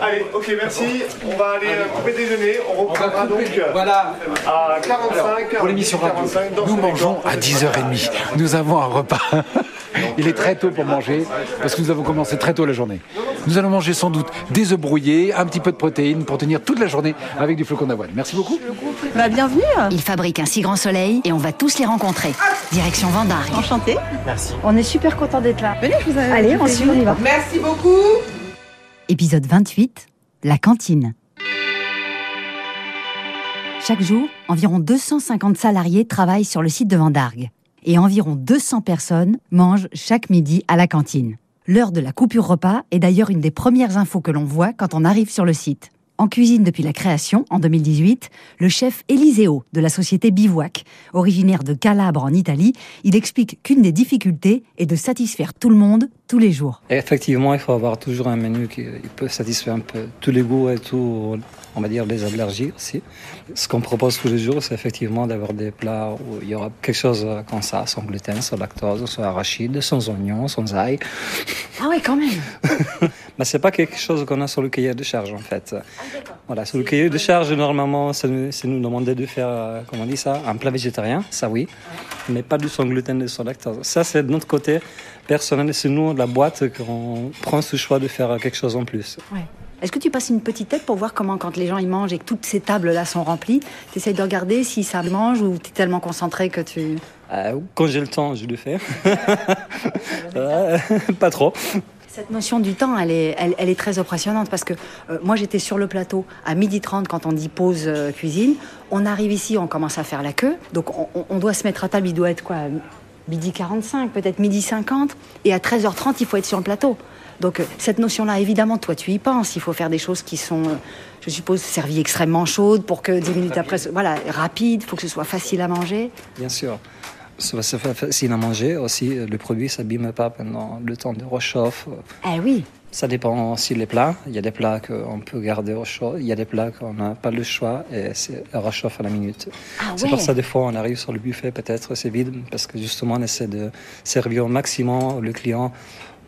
Allez, ok, merci. On va aller euh, couper déjeuner. On reprendra donc euh, Voilà. à 45. Pour l'émission radio, 45 dans nous mangeons à 10h30. Nous avons un repas. Il est très tôt pour manger parce que nous avons commencé très tôt la journée. Nous allons manger sans doute des œufs brouillés, un petit peu de protéines pour tenir toute la journée avec du flocon d'avoine. Merci beaucoup. Bah, bienvenue. Ils fabriquent un si grand soleil et on va tous les rencontrer. Direction Vendargue. Enchantée. Merci. On est super content d'être là. Venez, je vous Allez, on y va. Merci beaucoup. Épisode 28, la cantine. Chaque jour, environ 250 salariés travaillent sur le site de Vendargue. Et environ 200 personnes mangent chaque midi à la cantine. L'heure de la coupure repas est d'ailleurs une des premières infos que l'on voit quand on arrive sur le site. En cuisine depuis la création, en 2018, le chef Eliseo de la société Bivouac, originaire de Calabre en Italie, il explique qu'une des difficultés est de satisfaire tout le monde tous les jours. Et effectivement, il faut avoir toujours un menu qui peut satisfaire un peu tous les goûts et tout, on va dire les allergies aussi. Ce qu'on propose tous les jours, c'est effectivement d'avoir des plats où il y aura quelque chose comme ça, sans gluten, sans lactose, sans arachide, sans oignons, sans ail. Ah ouais, quand même Mais c'est pas quelque chose qu'on a sur le cahier de charge en fait. Voilà, sur le cahier de charge, normalement, c'est nous, c'est nous demander de faire, euh, comment on dit ça, un plat végétarien, ça oui, mais pas du sans gluten et sans lactose. Ça, c'est de notre côté personnel, c'est nous, la boîte, qu'on prend ce choix de faire quelque chose en plus. Est-ce que tu passes une petite tête pour voir comment, quand les gens ils mangent et que toutes ces tables-là sont remplies, tu essayes de regarder si ça mange ou tu es tellement concentré que tu. Euh, quand j'ai le temps, je le fais. Euh, pas trop. Cette notion du temps, elle est, elle, elle est très impressionnante parce que euh, moi j'étais sur le plateau à 12h30 quand on dit pause euh, cuisine. On arrive ici, on commence à faire la queue. Donc on, on- on doit se mettre à table, il doit être quoi Midi 45, peut-être midi 50. Et à 13h30, il faut être sur le plateau. Donc euh, cette notion-là, évidemment, toi tu y penses. Il faut faire des choses qui sont, euh, je suppose, servies extrêmement chaudes pour que 10 minutes après, voilà, rapide, il faut que ce soit facile à manger. Bien sûr. Ça va se faire facile à manger aussi. Le produit s'abîme pas pendant le temps de rechauffe. Eh oui, Ça dépend aussi des plats. Il y a des plats qu'on peut garder au chaud. Il y a des plats qu'on n'a pas le choix et c'est réchauffe à la minute. Ah C'est ouais. pour ça des fois on arrive sur le buffet peut-être c'est vide parce que justement on essaie de servir au maximum le client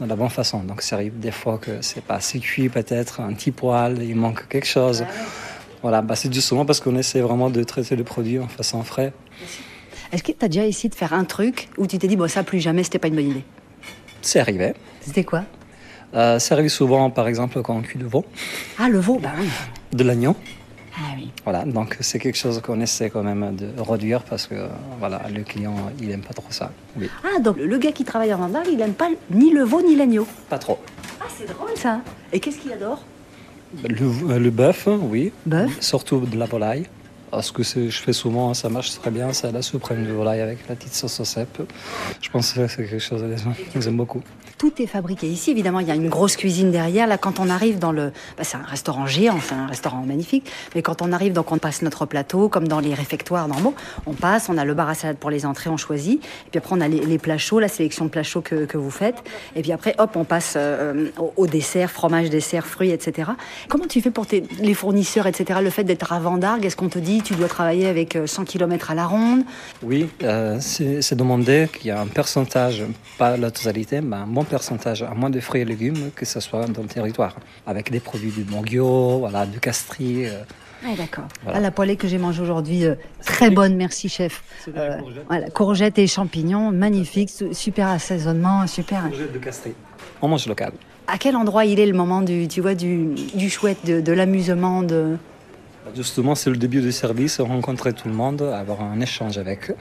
de la bonne façon. Donc ça arrive des fois que c'est pas assez cuit peut-être, un petit poil, il manque quelque chose. Voilà, bah c'est justement parce qu'on essaie vraiment de traiter le produit en façon frais. Est-ce que tu as déjà essayé de faire un truc où tu t'es dit, bon, ça plus jamais, c'était pas une bonne idée? C'est arrivé. C'était quoi? Euh, ça arrive souvent par exemple quand on cuit du veau, Ah, le veau, bah oui. de l'agneau. Ah oui. Voilà, donc c'est quelque chose qu'on essaie quand même de réduire parce que voilà, le client il aime pas trop ça. Oui, Ah, donc le gars qui travaille en Vendée, il aime pas ni le veau ni l'agneau? pas trop. Ah, c'est drôle ça. Et qu'est-ce qu'il adore? Le, le bœuf, oui. Bœuf? Surtout de la volaille. Parce que je fais souvent, ça marche très bien, c'est la suprême de volaille avec la petite sauce au cèpe. Je pense que c'est quelque chose qu'ils aiment beaucoup. Tout est fabriqué ici, évidemment. Il y a une grosse cuisine derrière. Là, quand on arrive dans le, bah, c'est un restaurant géant, c'est un restaurant magnifique. Mais quand on arrive, donc on passe notre plateau, comme dans les réfectoires normaux. On passe, on a le bar à salade pour les entrées, on choisit. Et puis après, on a les, les plats chauds, la sélection de plats chauds que, que vous faites. Et puis après, hop, on passe euh, au, au dessert, fromage, dessert, fruits, etc. Comment tu fais pour tes, les fournisseurs, etc. Le fait d'être à Vendargue, est-ce qu'on te dit tu dois travailler avec euh, 100 km à la ronde Oui, euh, c'est demandé qu'il y a un pourcentage, pas la totalité, mais un bon pourcentage, à moins de fruits et légumes, que ce soit dans le territoire. Avec des produits du Monguio, voilà, du Castries. euh, Ah, d'accord. Voilà. Ah, la poêlée que j'ai mangée aujourd'hui, euh, très bonne, merci chef. Euh, voilà, courgettes et champignons, magnifique, su- super assaisonnement, super. de Castries. On mange local. À quel endroit il est le moment du, tu vois, du, du chouette, de, de l'amusement, de... Justement, c'est le début du service, rencontrer tout le monde, avoir un échange avec eux.